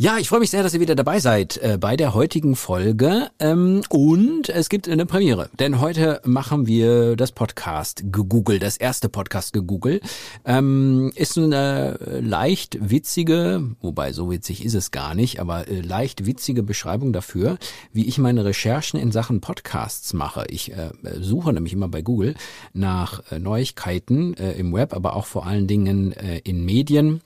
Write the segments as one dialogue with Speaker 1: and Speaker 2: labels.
Speaker 1: Ja, ich freue mich sehr, dass ihr wieder dabei seid äh, bei der heutigen Folge. Ähm, und es gibt eine Premiere, denn heute machen wir das Podcast Gegoogle, das erste Podcast Gegoogle. Ähm, ist eine leicht witzige, wobei so witzig ist es gar nicht, aber äh, leicht witzige Beschreibung dafür, wie ich meine Recherchen in Sachen Podcasts mache. Ich äh, suche nämlich immer bei Google nach äh, Neuigkeiten äh, im Web, aber auch vor allen Dingen äh, in Medien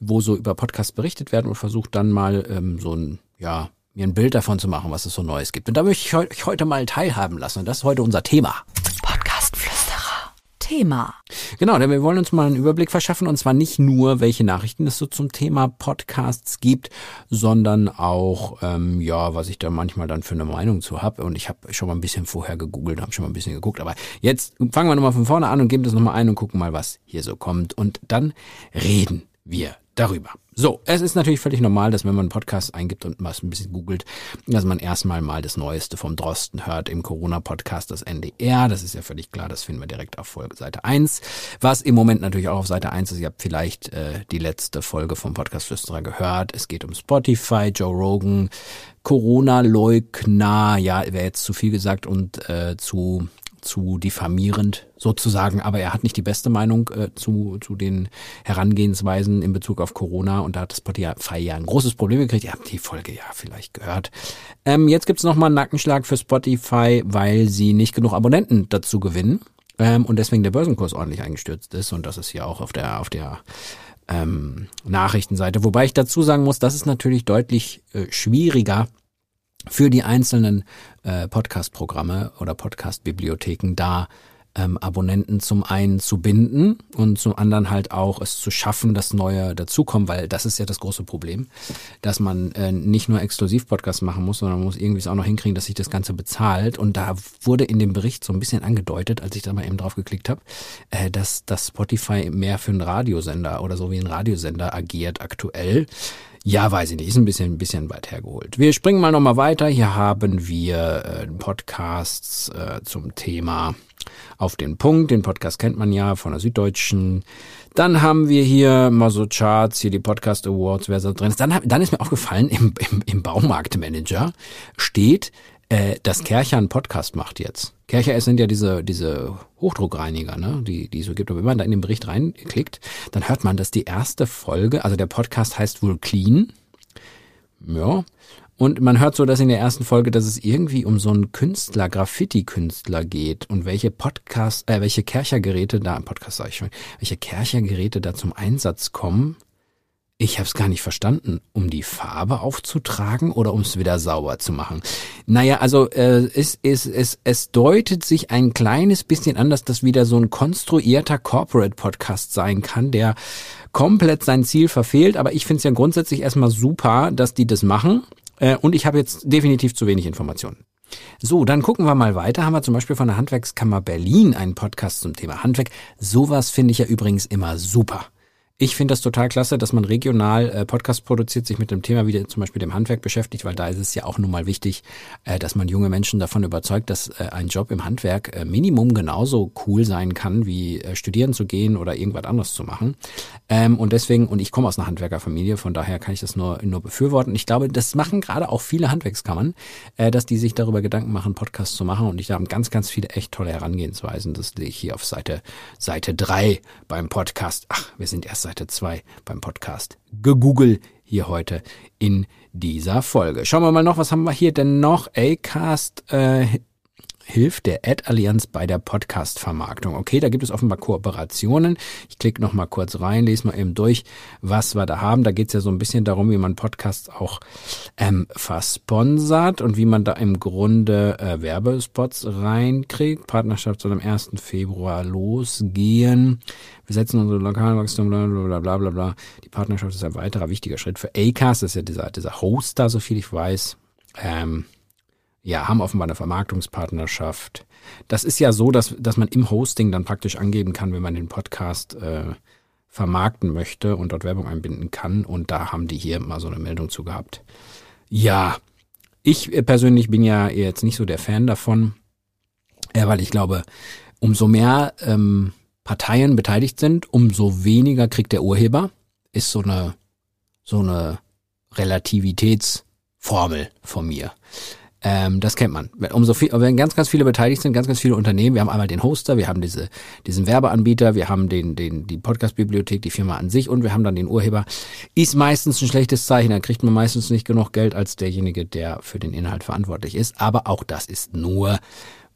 Speaker 1: wo so über Podcasts berichtet werden und versucht dann mal ähm, so ein, ja, mir ein Bild davon zu machen, was es so Neues gibt. Und da möchte ich euch heute mal teilhaben lassen. Und das ist heute unser Thema.
Speaker 2: Podcastflüsterer. Thema.
Speaker 1: Genau, denn wir wollen uns mal einen Überblick verschaffen und zwar nicht nur, welche Nachrichten es so zum Thema Podcasts gibt, sondern auch, ähm, ja, was ich da manchmal dann für eine Meinung zu habe. Und ich habe schon mal ein bisschen vorher gegoogelt, habe schon mal ein bisschen geguckt. Aber jetzt fangen wir nochmal von vorne an und geben das nochmal ein und gucken mal, was hier so kommt. Und dann reden wir darüber. So, es ist natürlich völlig normal, dass wenn man einen Podcast eingibt und mal ein bisschen googelt, dass man erstmal mal das Neueste vom Drosten hört im Corona-Podcast, das NDR. Das ist ja völlig klar, das finden wir direkt auf Folge Seite 1. Was im Moment natürlich auch auf Seite 1 ist, ihr habt vielleicht äh, die letzte Folge vom Podcast Flüsterer gehört. Es geht um Spotify, Joe Rogan, Corona-Leugner, ja, wäre jetzt zu viel gesagt und äh, zu zu diffamierend sozusagen, aber er hat nicht die beste Meinung äh, zu, zu den Herangehensweisen in Bezug auf Corona und da hat Spotify ja ein großes Problem gekriegt. Ihr habt die Folge ja vielleicht gehört. Ähm, jetzt gibt's nochmal einen Nackenschlag für Spotify, weil sie nicht genug Abonnenten dazu gewinnen ähm, und deswegen der Börsenkurs ordentlich eingestürzt ist und das ist ja auch auf der, auf der ähm, Nachrichtenseite. Wobei ich dazu sagen muss, das ist natürlich deutlich äh, schwieriger für die einzelnen äh, Podcast-Programme oder Podcast-Bibliotheken da ähm, Abonnenten zum einen zu binden und zum anderen halt auch es zu schaffen, dass neue dazukommen, weil das ist ja das große Problem, dass man äh, nicht nur Exklusiv-Podcasts machen muss, sondern man muss irgendwie es auch noch hinkriegen, dass sich das Ganze bezahlt. Und da wurde in dem Bericht so ein bisschen angedeutet, als ich da mal eben drauf geklickt habe, äh, dass, dass Spotify mehr für einen Radiosender oder so wie ein Radiosender agiert aktuell. Ja, weiß ich nicht, ist ein bisschen, ein bisschen weit hergeholt. Wir springen mal nochmal weiter. Hier haben wir äh, Podcasts äh, zum Thema auf den Punkt. Den Podcast kennt man ja von der Süddeutschen. Dann haben wir hier mal so Charts, hier die Podcast Awards, wer so drin ist. Dann, dann ist mir aufgefallen, im, im, im Baumarktmanager steht, äh, dass Kercher einen Podcast macht jetzt. Kercher sind ja diese, diese Hochdruckreiniger, ne, die, die so gibt. Und wenn man da in den Bericht reinklickt, dann hört man, dass die erste Folge, also der Podcast heißt wohl Clean. Ja. Und man hört so, dass in der ersten Folge, dass es irgendwie um so einen Künstler, Graffiti-Künstler geht und welche Podcast, äh, welche Kerchergeräte da, Podcast sag ich schon, welche Kerchergeräte da zum Einsatz kommen. Ich habe es gar nicht verstanden, um die Farbe aufzutragen oder um es wieder sauber zu machen. Naja, also äh, es, es, es, es deutet sich ein kleines bisschen an, dass das wieder so ein konstruierter Corporate-Podcast sein kann, der komplett sein Ziel verfehlt. Aber ich finde es ja grundsätzlich erstmal super, dass die das machen. Äh, und ich habe jetzt definitiv zu wenig Informationen. So, dann gucken wir mal weiter. Haben wir zum Beispiel von der Handwerkskammer Berlin einen Podcast zum Thema Handwerk. Sowas finde ich ja übrigens immer super. Ich finde das total klasse, dass man regional äh, Podcast produziert, sich mit dem Thema wie zum Beispiel dem Handwerk beschäftigt, weil da ist es ja auch nun mal wichtig, äh, dass man junge Menschen davon überzeugt, dass äh, ein Job im Handwerk äh, Minimum genauso cool sein kann, wie äh, studieren zu gehen oder irgendwas anderes zu machen. Ähm, und deswegen, und ich komme aus einer Handwerkerfamilie, von daher kann ich das nur, nur befürworten. Ich glaube, das machen gerade auch viele Handwerkskammern, äh, dass die sich darüber Gedanken machen, Podcasts zu machen. Und ich habe ganz, ganz viele echt tolle Herangehensweisen. Das sehe ich hier auf Seite, Seite drei beim Podcast. Ach, wir sind erst Seite 2 beim Podcast Gegoogle hier heute in dieser Folge. Schauen wir mal noch, was haben wir hier denn noch? Acast äh, hilft der Ad-Allianz bei der Podcast-Vermarktung. Okay, da gibt es offenbar Kooperationen. Ich klicke noch mal kurz rein, lese mal eben durch, was wir da haben. Da geht es ja so ein bisschen darum, wie man Podcasts auch ähm, versponsert und wie man da im Grunde äh, Werbespots reinkriegt. Partnerschaft soll am 1. Februar losgehen. Wir setzen unsere lokalen Wachstum, bla bla bla bla bla. Die Partnerschaft ist ein weiterer wichtiger Schritt für Acast. Das ist ja dieser, dieser Hoster, so viel ich weiß. Ähm, ja, haben offenbar eine Vermarktungspartnerschaft. Das ist ja so, dass, dass man im Hosting dann praktisch angeben kann, wenn man den Podcast äh, vermarkten möchte und dort Werbung einbinden kann. Und da haben die hier mal so eine Meldung zu gehabt. Ja, ich persönlich bin ja jetzt nicht so der Fan davon, äh, weil ich glaube, umso mehr ähm, Parteien beteiligt sind, umso weniger kriegt der Urheber. Ist so eine, so eine Relativitätsformel von mir. Ähm, das kennt man. Wenn, umso viel, wenn ganz, ganz viele beteiligt sind, ganz, ganz viele Unternehmen. Wir haben einmal den Hoster, wir haben diese, diesen Werbeanbieter, wir haben den, den, die Podcast-Bibliothek, die Firma an sich und wir haben dann den Urheber. Ist meistens ein schlechtes Zeichen. Da kriegt man meistens nicht genug Geld als derjenige, der für den Inhalt verantwortlich ist. Aber auch das ist nur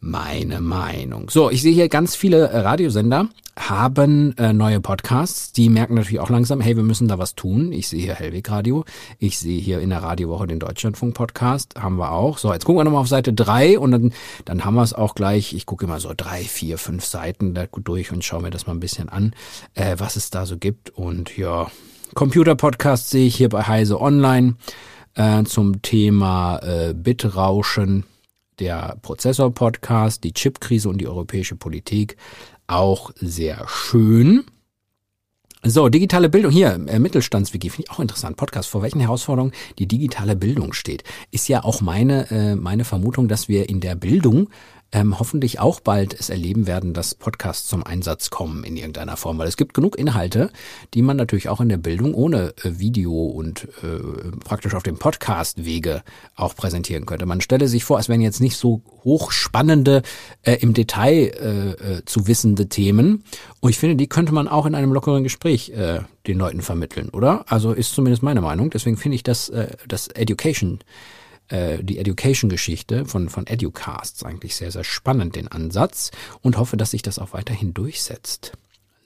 Speaker 1: meine Meinung. So, ich sehe hier ganz viele äh, Radiosender haben äh, neue Podcasts. Die merken natürlich auch langsam, hey, wir müssen da was tun. Ich sehe hier Hellweg Radio. Ich sehe hier in der Radiowoche den Deutschlandfunk Podcast. Haben wir auch. So, jetzt gucken wir nochmal auf Seite drei und dann, dann haben wir es auch gleich. Ich gucke immer so drei, vier, fünf Seiten da durch und schaue mir das mal ein bisschen an, äh, was es da so gibt. Und ja, Computer-Podcast sehe ich hier bei Heise Online äh, zum Thema äh, Bitrauschen der Prozessor-Podcast, die Chipkrise und die europäische Politik auch sehr schön. So, digitale Bildung. Hier, äh, Mittelstandswiki, finde ich auch interessant. Podcast, vor welchen Herausforderungen die digitale Bildung steht. Ist ja auch meine, äh, meine Vermutung, dass wir in der Bildung ähm, hoffentlich auch bald es erleben werden, dass Podcasts zum Einsatz kommen in irgendeiner Form. Weil es gibt genug Inhalte, die man natürlich auch in der Bildung ohne äh, Video und äh, praktisch auf dem Podcast-Wege auch präsentieren könnte. Man stelle sich vor, es wären jetzt nicht so hochspannende, äh, im Detail äh, äh, zu wissende Themen. Und ich finde, die könnte man auch in einem lockeren Gespräch äh, den Leuten vermitteln, oder? Also ist zumindest meine Meinung. Deswegen finde ich das, äh, das Education äh, die Education-Geschichte von, von Educasts eigentlich sehr, sehr spannend, den Ansatz, und hoffe, dass sich das auch weiterhin durchsetzt.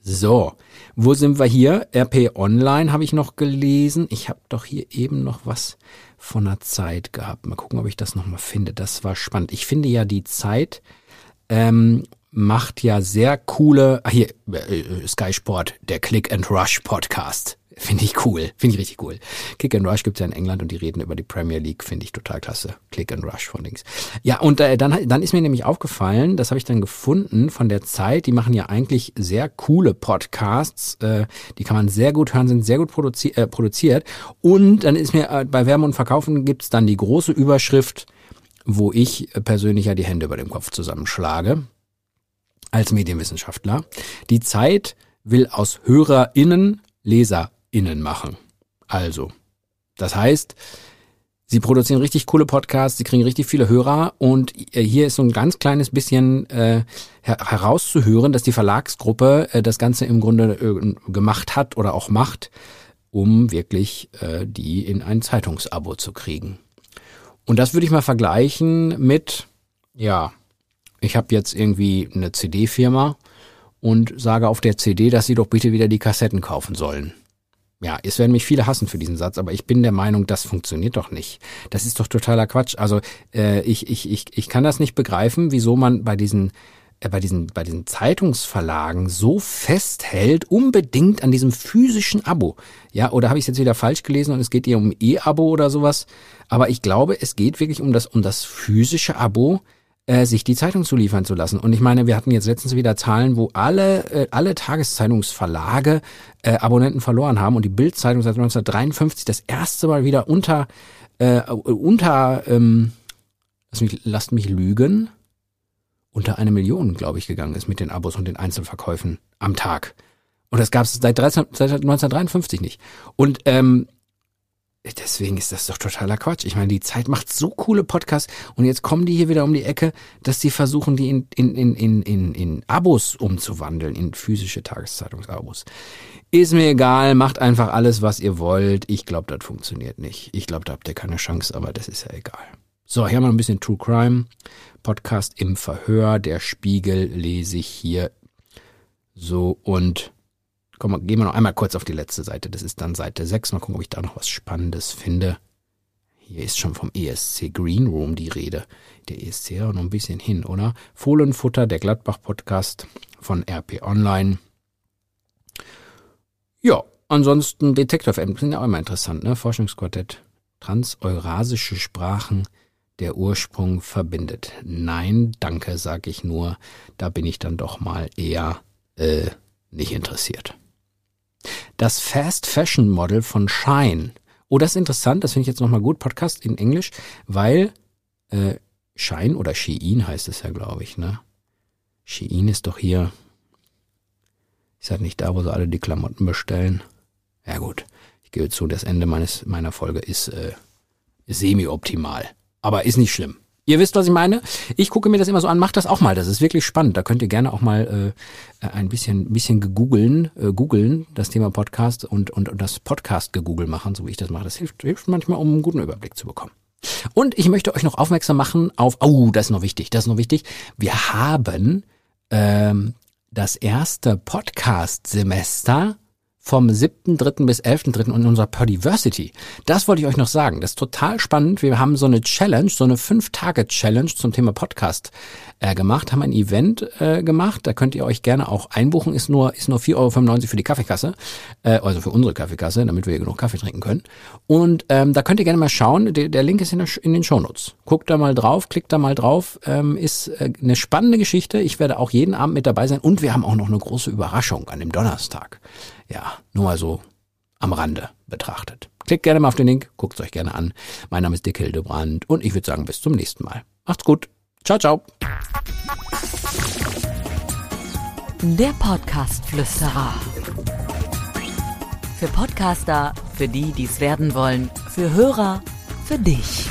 Speaker 1: So, wo sind wir hier? RP Online habe ich noch gelesen. Ich habe doch hier eben noch was von der Zeit gehabt. Mal gucken, ob ich das nochmal finde. Das war spannend. Ich finde ja die Zeit ähm, macht ja sehr coole, ah hier, äh, Sky Sport, der Click and Rush Podcast. Finde ich cool. Finde ich richtig cool. Kick and Rush gibt's ja in England und die reden über die Premier League. Finde ich total klasse. Click and Rush von links. Ja, und äh, dann, dann ist mir nämlich aufgefallen, das habe ich dann gefunden von der Zeit, die machen ja eigentlich sehr coole Podcasts. Äh, die kann man sehr gut hören, sind sehr gut produzi äh, produziert. Und dann ist mir äh, bei Wärme und Verkaufen gibt's dann die große Überschrift, wo ich persönlich ja die Hände über dem Kopf zusammenschlage. Als Medienwissenschaftler. Die Zeit will aus HörerInnen Leser innen machen. Also, das heißt, sie produzieren richtig coole Podcasts, sie kriegen richtig viele Hörer und äh, hier ist so ein ganz kleines bisschen äh, herauszuhören, dass die Verlagsgruppe äh, das Ganze im Grunde äh, gemacht hat oder auch macht, um wirklich äh, die in ein Zeitungsabo zu kriegen. Und das würde ich mal vergleichen mit, ja, ich habe jetzt irgendwie eine CD-Firma und sage auf der CD, dass sie doch bitte wieder die Kassetten kaufen sollen. Ja, es werden mich viele hassen für diesen Satz, aber ich bin der Meinung, das funktioniert doch nicht. Das ist doch totaler Quatsch. Also äh, ich, ich, ich, ich kann das nicht begreifen, wieso man bei diesen äh, bei diesen, bei diesen Zeitungsverlagen so festhält, unbedingt an diesem physischen Abo. Ja, oder habe ich es jetzt wieder falsch gelesen und es geht hier um E-Abo oder sowas? Aber ich glaube, es geht wirklich um das, um das physische Abo, äh, sich die Zeitung zu liefern zu lassen. Und ich meine, wir hatten jetzt letztens wieder Zahlen, wo alle, äh, alle Tageszeitungsverlage äh, Abonnenten verloren haben und die Bildzeitung seit 1953 das erste Mal wieder unter, äh, unter, ähm, lass mich, lasst mich lügen, unter eine Million, glaube ich, gegangen ist mit den Abos und den Einzelverkäufen am Tag. Und das gab es seit, 13, seit 1953 nicht. Und ähm, Deswegen ist das doch totaler Quatsch. Ich meine, die Zeit macht so coole Podcasts und jetzt kommen die hier wieder um die Ecke, dass sie versuchen, die in, in, in, in, in, in Abos umzuwandeln, in physische Tageszeitungsabos. Ist mir egal, macht einfach alles, was ihr wollt. Ich glaube, das funktioniert nicht. Ich glaube, da habt ihr keine Chance, aber das ist ja egal. So, hier haben wir ein bisschen True Crime. Podcast im Verhör. Der Spiegel lese ich hier so und Komm, gehen wir noch einmal kurz auf die letzte Seite. Das ist dann Seite 6. Mal gucken, ob ich da noch was Spannendes finde. Hier ist schon vom ESC Green Room die Rede. Der ESC ja noch ein bisschen hin, oder? Fohlenfutter, der Gladbach-Podcast von RP Online. Ja, ansonsten Detektor FM, sind ja auch immer interessant, ne? Forschungsquartett. Transeurasische Sprachen, der Ursprung verbindet. Nein, danke, sag ich nur. Da bin ich dann doch mal eher äh, nicht interessiert. Das Fast Fashion Model von Shine. Oh, das ist interessant, das finde ich jetzt nochmal gut, Podcast in Englisch, weil äh, Shine oder Shein heißt es ja, glaube ich, ne? Shein ist doch hier, ist halt nicht da, wo sie alle die Klamotten bestellen. Ja gut, ich gebe zu, das Ende meines, meiner Folge ist äh, semi-optimal. Aber ist nicht schlimm. Ihr wisst, was ich meine. Ich gucke mir das immer so an, macht das auch mal. Das ist wirklich spannend. Da könnt ihr gerne auch mal äh, ein bisschen, bisschen gegoogeln, äh, googeln, das Thema Podcast und, und, und das Podcast gegoogelt machen, so wie ich das mache. Das hilft, hilft manchmal, um einen guten Überblick zu bekommen. Und ich möchte euch noch aufmerksam machen auf, oh, das ist noch wichtig, das ist noch wichtig. Wir haben ähm, das erste Podcast-Semester vom 7.3. bis 11.3. in unserer Podiversity. Das wollte ich euch noch sagen. Das ist total spannend. Wir haben so eine Challenge, so eine 5-Tage-Challenge zum Thema Podcast äh, gemacht, haben ein Event äh, gemacht. Da könnt ihr euch gerne auch einbuchen. Ist nur, ist nur 4,95 Euro für die Kaffeekasse, äh, also für unsere Kaffeekasse, damit wir genug Kaffee trinken können. Und ähm, da könnt ihr gerne mal schauen. Der, der Link ist in, der, in den Shownotes. Guckt da mal drauf, klickt da mal drauf. Ähm, ist äh, eine spannende Geschichte. Ich werde auch jeden Abend mit dabei sein. Und wir haben auch noch eine große Überraschung an dem Donnerstag. Ja, nur mal so am Rande betrachtet. Klickt gerne mal auf den Link, guckt es euch gerne an. Mein Name ist Dick Hildebrand und ich würde sagen, bis zum nächsten Mal. Macht's gut. Ciao, ciao.
Speaker 2: Der Podcast-Flüsterer. Für Podcaster, für die, die es werden wollen, für Hörer, für dich.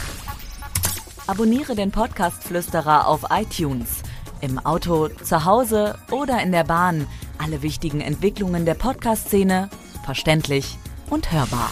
Speaker 2: Abonniere den Podcast-Flüsterer auf iTunes, im Auto, zu Hause oder in der Bahn – alle wichtigen Entwicklungen der Podcast-Szene verständlich und hörbar.